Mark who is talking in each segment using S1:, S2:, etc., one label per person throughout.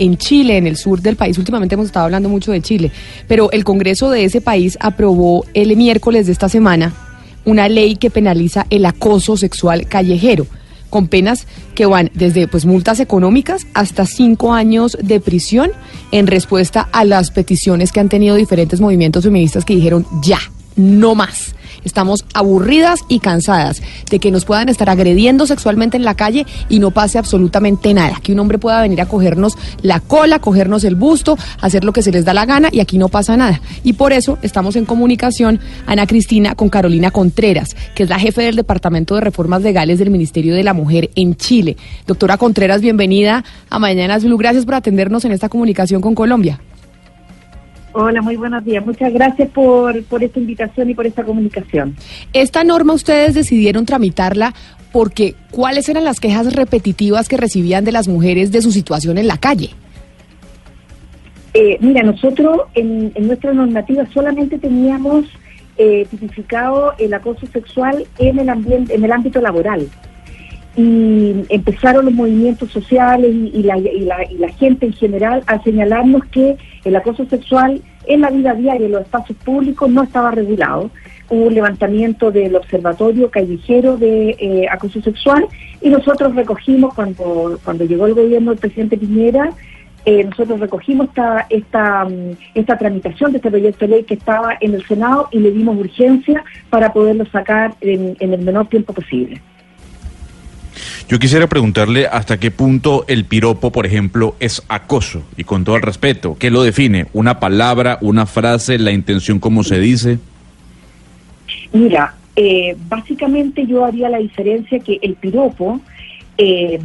S1: en Chile, en el sur del país. Últimamente hemos estado hablando mucho de Chile, pero el Congreso de ese país aprobó el miércoles de esta semana una ley que penaliza el acoso sexual callejero con penas que van desde pues multas económicas hasta cinco años de prisión en respuesta a las peticiones que han tenido diferentes movimientos feministas que dijeron ya, no más. Estamos aburridas y cansadas de que nos puedan estar agrediendo sexualmente en la calle y no pase absolutamente nada. Que un hombre pueda venir a cogernos la cola, cogernos el busto, hacer lo que se les da la gana y aquí no pasa nada. Y por eso estamos en comunicación, Ana Cristina, con Carolina Contreras, que es la jefe del Departamento de Reformas Legales del Ministerio de la Mujer en Chile. Doctora Contreras, bienvenida a Mañanas Blue. Gracias por atendernos en esta comunicación con Colombia.
S2: Hola, muy buenos días. Muchas gracias por, por esta invitación y por esta comunicación.
S1: Esta norma ustedes decidieron tramitarla porque ¿cuáles eran las quejas repetitivas que recibían de las mujeres de su situación en la calle?
S2: Eh, mira, nosotros en, nuestra normativa solamente teníamos eh, tipificado el acoso sexual en el ambiente, en el ámbito laboral y empezaron los movimientos sociales y, la, gente en general a señalarnos que el acoso sexual en la vida diaria, en los espacios públicos, no estaba regulado. Hubo un levantamiento del Observatorio Callejero de eh, Acoso Sexual y nosotros recogimos, cuando, cuando llegó el gobierno del presidente Piñera, eh, nosotros recogimos esta, esta, mm, esta tramitación de este proyecto de ley que estaba en el Senado y le dimos urgencia para poderlo sacar en el menor tiempo posible.
S3: Yo quisiera preguntarle hasta qué punto el piropo, por ejemplo, es acoso y con todo el respeto, ¿qué lo define? ¿Una palabra, una frase, la intención como se dice?
S2: Mira, eh, básicamente yo haría la diferencia que el piropo eh,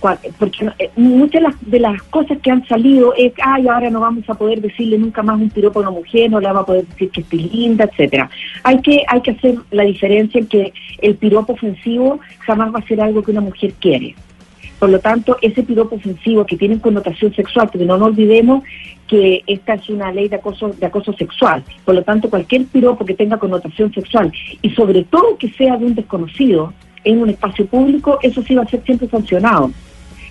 S2: porque eh, muchas de las, cosas que han salido es, ay, ahora no vamos a poder decirle nunca más un piropo a una mujer, no le vamos a poder decir que es linda, etcétera. Hay que, hay que hacer la diferencia en que el piropo ofensivo jamás va a ser algo que una mujer quiere. Por lo tanto, ese piropo ofensivo que tiene connotación sexual, porque no nos olvidemos que esta es una ley de acoso, de acoso sexual. Por lo tanto, cualquier piropo que tenga connotación sexual y sobre todo que sea de un desconocido en un espacio público, eso sí va a ser siempre sancionado.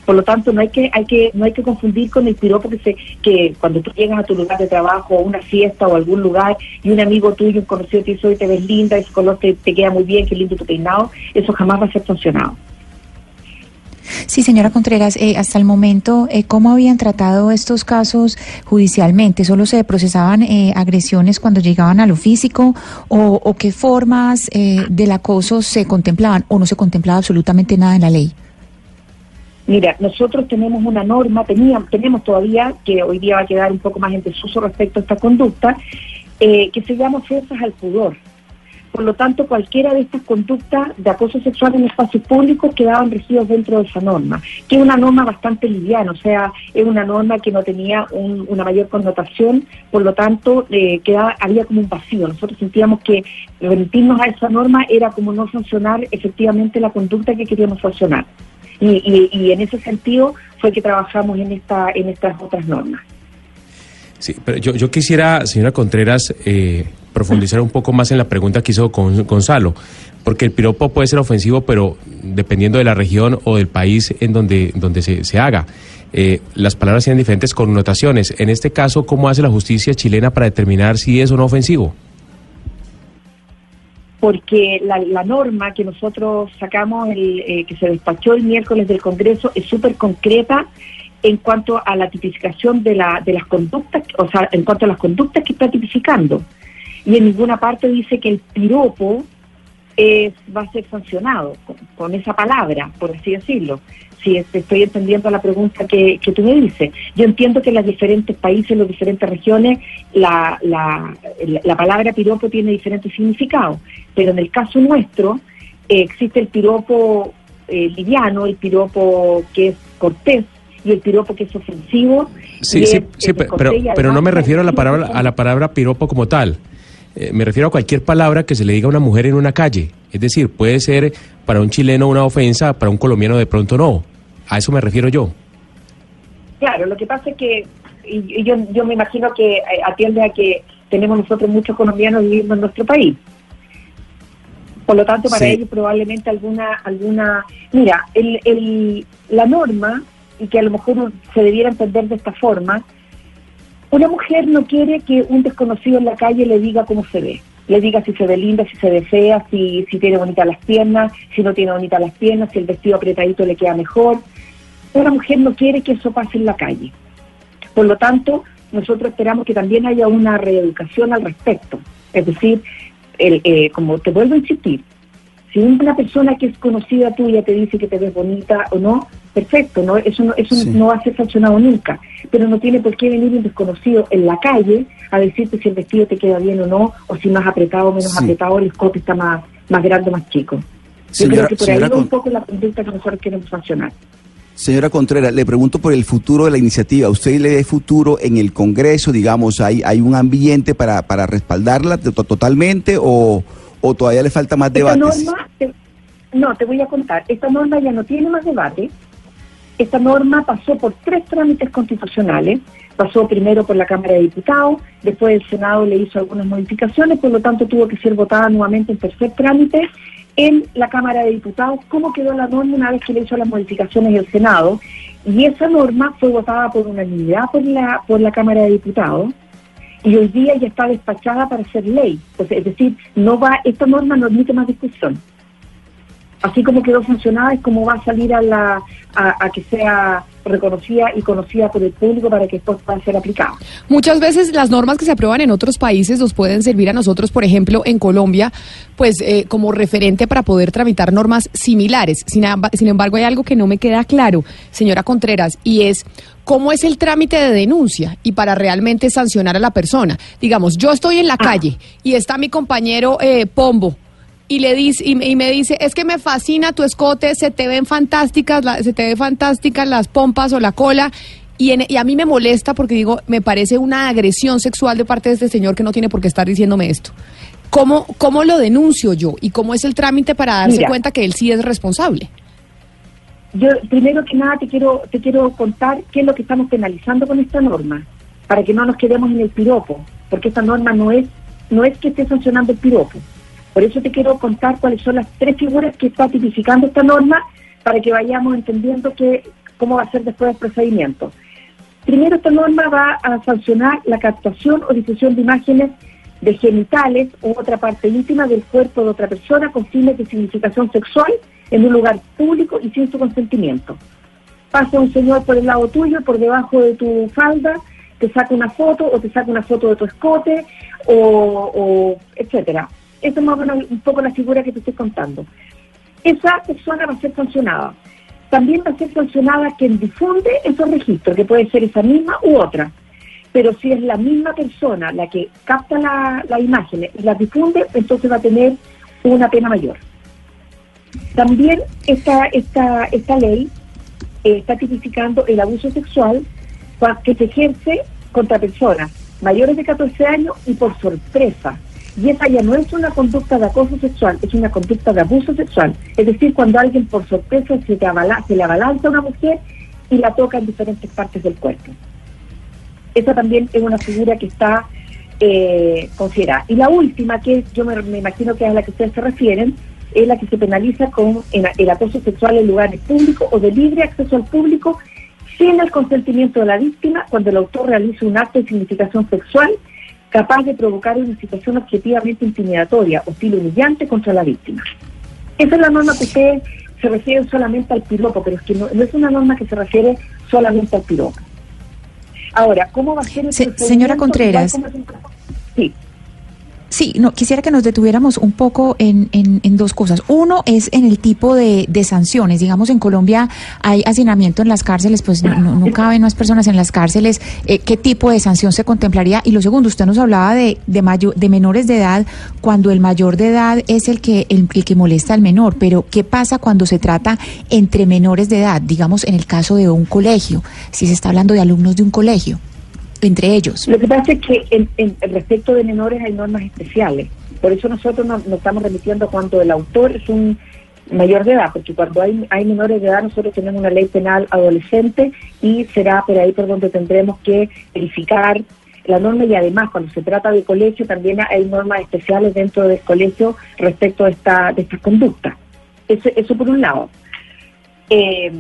S2: Por lo tanto, no hay que, hay que, no hay que confundir con el piropo que se, que cuando tú llegas a tu lugar de trabajo, o una fiesta o algún lugar, y un amigo tuyo, un conocido te dice, hoy te ves linda, ese color te, queda muy bien, qué lindo tu peinado, eso jamás va a ser sancionado.
S4: Sí, señora Contreras, eh, hasta el momento, eh, ¿cómo habían tratado estos casos judicialmente? ¿Solo se procesaban eh, agresiones cuando llegaban a lo físico o, o qué formas del acoso se contemplaban o no se contemplaba absolutamente nada en la ley?
S2: Mira, nosotros tenemos una norma, teníamos, tenemos todavía, que hoy día va a quedar un poco más en desuso respecto a esta conducta, eh, que se llama ofensas al pudor. Por lo tanto, cualquiera de estas conductas de acoso sexual en espacios públicos quedaban regidos dentro de esa norma, que es una norma bastante liviana, o sea, es una norma que no tenía una mayor connotación, por lo tanto, eh, quedaba, había como un vacío. Nosotros sentíamos que remitirnos a esa norma era como no sancionar efectivamente la conducta que queríamos sancionar. Y, en ese sentido fue que trabajamos en, esta, en estas otras normas.
S5: Sí, pero yo, yo quisiera, señora Contreras, eh, profundizar un poco más en la pregunta que hizo con Gonzalo, porque el piropo puede ser ofensivo, pero dependiendo de la región o del país en donde, donde se, se haga. Eh, las palabras tienen diferentes connotaciones. En este caso, ¿cómo hace la justicia chilena para determinar si es o no ofensivo?
S2: Porque la, norma que nosotros sacamos, el, eh, que se despachó el miércoles del Congreso, es súper concreta en cuanto a la tipificación de, la, de las conductas, o sea, en cuanto a las conductas que está tipificando. Y en ninguna parte dice que el piropo es, va a ser sancionado con esa palabra, por así decirlo si estoy entendiendo la pregunta que, tú me dices. Yo entiendo que en los diferentes países, en las diferentes regiones, la, la, palabra piropo tiene diferentes significados, pero en el caso nuestro eh, existe el piropo eh, liviano, el piropo que es cortés, y el piropo que es ofensivo.
S5: Sí, sí, sí pero, pero no me refiero a la palabra, a la palabra piropo como tal. Eh, me refiero a cualquier palabra que se le diga a una mujer en una calle. Es decir, puede ser para un chileno una ofensa, para un colombiano de pronto no. A eso me refiero yo.
S2: Claro, lo que pasa es que y, yo, yo me imagino que eh, atiende a que tenemos nosotros muchos colombianos viviendo en nuestro país. Por lo tanto, para ellos probablemente alguna, alguna, mira, el, el, la norma y que a lo mejor se debiera entender de esta forma, una mujer no quiere que un desconocido en la calle le diga cómo se ve, le diga si se ve linda, si se ve fea, si, si tiene bonitas las piernas, si no tiene bonitas las piernas, si el vestido apretadito le queda mejor. Una mujer no quiere que eso pase en la calle. Por lo tanto, nosotros esperamos que también haya una reeducación al respecto. Es decir, el, eh, como te vuelvo a insistir, si una persona que es conocida tuya te dice que te ves bonita o no, perfecto, no eso no, eso no va a ser sancionado nunca, pero no tiene por qué venir un desconocido en la calle a decirte si el vestido te queda bien o no, o si más apretado o menos apretado, el escote está más, más grande o más chico. Yo creo que por ahí va un poco la conducta que nosotros queremos sancionar.
S6: Señora Contreras, le pregunto por el futuro de la iniciativa. ¿Usted le ve futuro en el Congreso? Digamos, ¿hay, hay un ambiente para, para respaldarla totalmente o, o todavía le falta más debate?
S2: no, te voy a contar. Esta norma ya no tiene más debate. Esta norma pasó por tres trámites constitucionales. Pasó primero por la Cámara de Diputados, después el Senado le hizo algunas modificaciones, por lo tanto tuvo que ser votada nuevamente en tercer trámite en la Cámara de Diputados cómo quedó la norma una vez que le hizo las modificaciones el Senado. Y esa norma fue votada por unanimidad por la, por la Cámara de Diputados y hoy día ya está despachada para ser ley. Es decir, no va, esta norma no admite más discusión. Así como quedó funcionada es como va a salir a, la, a que sea reconocida y conocida por el público para que esto pueda ser aplicado.
S1: Muchas veces las normas que se aprueban en otros países nos pueden servir a nosotros, por ejemplo, en Colombia, pues eh, como referente para poder tramitar normas similares. Sin, sin embargo, hay algo que no me queda claro, señora Contreras, y es cómo es el trámite de denuncia y para realmente sancionar a la persona. Digamos, yo estoy en la ah. calle y está mi compañero eh, Pombo y le dice y, me dice es que me fascina tu escote se te ven fantásticas se te ven fantásticas las pompas o la cola y, y, a mí me molesta porque digo me parece una agresión sexual de parte de este señor que no tiene por qué estar diciéndome esto. Cómo cómo lo denuncio yo y cómo es el trámite para darse cuenta que él sí es responsable
S2: yo primero que nada te quiero te quiero contar qué es lo que estamos penalizando con esta norma para que no nos quedemos en el piropo porque esta norma no es no es que esté sancionando el piropo por eso te quiero contar cuáles son las tres figuras que está tipificando esta norma para que vayamos entendiendo que, cómo va a ser después el procedimiento. Primero, esta norma va a sancionar la captación o difusión de imágenes de genitales u otra parte íntima del cuerpo de otra persona con fines de significación sexual en un lugar público y sin su consentimiento. Pasa un señor por el lado tuyo, por debajo de tu falda, te saca una foto o te saca una foto de tu escote o, o etcétera. Esa es más un poco la figura que te estoy contando. Esa persona va a ser sancionada. También va a ser sancionada quien difunde esos registros, que puede ser esa misma u otra. Pero si es la misma persona la que capta la, la imagen y las difunde, entonces va a tener una pena mayor. También esta, esta, esta ley eh, está tipificando el abuso sexual que se ejerce contra personas mayores de 14 años y por sorpresa, y esa ya no es una conducta de acoso sexual, es una conducta de abuso sexual. Es decir, cuando alguien por sorpresa se, te se le abalanza a una mujer y la toca en diferentes partes del cuerpo. Esa también es una figura que está eh, considerada. Y la última, que yo me, imagino que es a la que ustedes se refieren, es la que se penaliza con el acoso sexual en lugares públicos o de libre acceso al público sin el consentimiento de la víctima cuando el autor realiza un acto de significación sexual capaz de provocar una situación objetivamente intimidatoria, hostil humillante contra la víctima. Esa es la norma que ustedes se refieren solamente al piropo, pero es que no, es una norma que se refiere solamente al piropo. Ahora, ¿cómo va a ser el
S4: Señora Contreras. Sí. Sí, no, quisiera que nos detuviéramos un poco en, en, dos cosas. Uno es en el tipo de, de, sanciones. Digamos, en Colombia hay hacinamiento en las cárceles, pues no, no, caben más personas en las cárceles. Eh, ¿Qué tipo de sanción se contemplaría? Y lo segundo, usted nos hablaba de, de, de menores de edad, cuando el mayor de edad es el que, el que molesta al menor. Pero, ¿qué pasa cuando se trata entre menores de edad? Digamos, en el caso de un colegio, si se está hablando de alumnos de un colegio entre ellos?
S2: Lo que pasa es que en, respecto de menores hay normas especiales. Por eso nosotros nos, estamos remitiendo cuando el autor es un mayor de edad, porque cuando hay, hay menores de edad nosotros tenemos una ley penal adolescente y será por ahí por donde tendremos que verificar la norma y además cuando se trata de colegio también hay normas especiales dentro del colegio respecto a esta, de esta conducta. Eso, eso por un lado. Eh,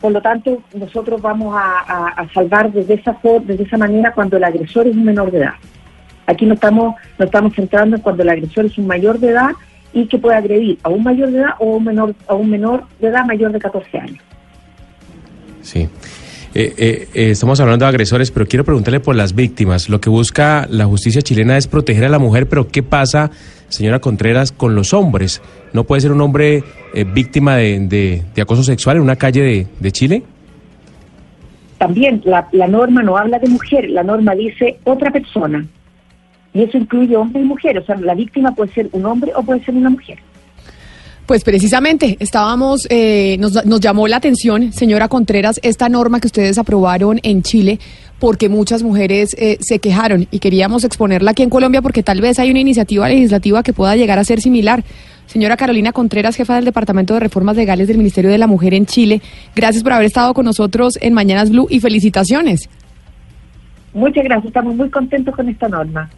S2: por lo tanto, nosotros vamos a, a- salvar desde esa, desde esa manera cuando el agresor es un menor de edad. Aquí no estamos, no estamos centrando en cuando el agresor es un mayor de edad y que puede agredir a un mayor de edad o a un menor, a un menor de edad mayor de 14 años.
S5: Sí. Eh, eh, eh, estamos hablando de agresores, pero quiero preguntarle por las víctimas. Lo que busca la justicia chilena es proteger a la mujer, pero ¿qué pasa, señora Contreras, con los hombres? ¿No puede ser un hombre eh, víctima de, acoso sexual en una calle de, de Chile?
S2: También la, la norma no habla de mujer, la norma dice otra persona. Y eso incluye hombres y mujeres. O sea, la víctima puede ser un hombre o puede ser una mujer.
S1: Pues precisamente estábamos, eh, nos, nos llamó la atención, señora Contreras, esta norma que ustedes aprobaron en Chile, porque muchas mujeres eh, se quejaron y queríamos exponerla aquí en Colombia porque tal vez hay una iniciativa legislativa que pueda llegar a ser similar. Señora Carolina Contreras, jefa del Departamento de Reformas Legales del Ministerio de la Mujer en Chile, gracias por haber estado con nosotros en Mañanas Blue y felicitaciones.
S2: Muchas gracias, estamos muy contentos con esta norma.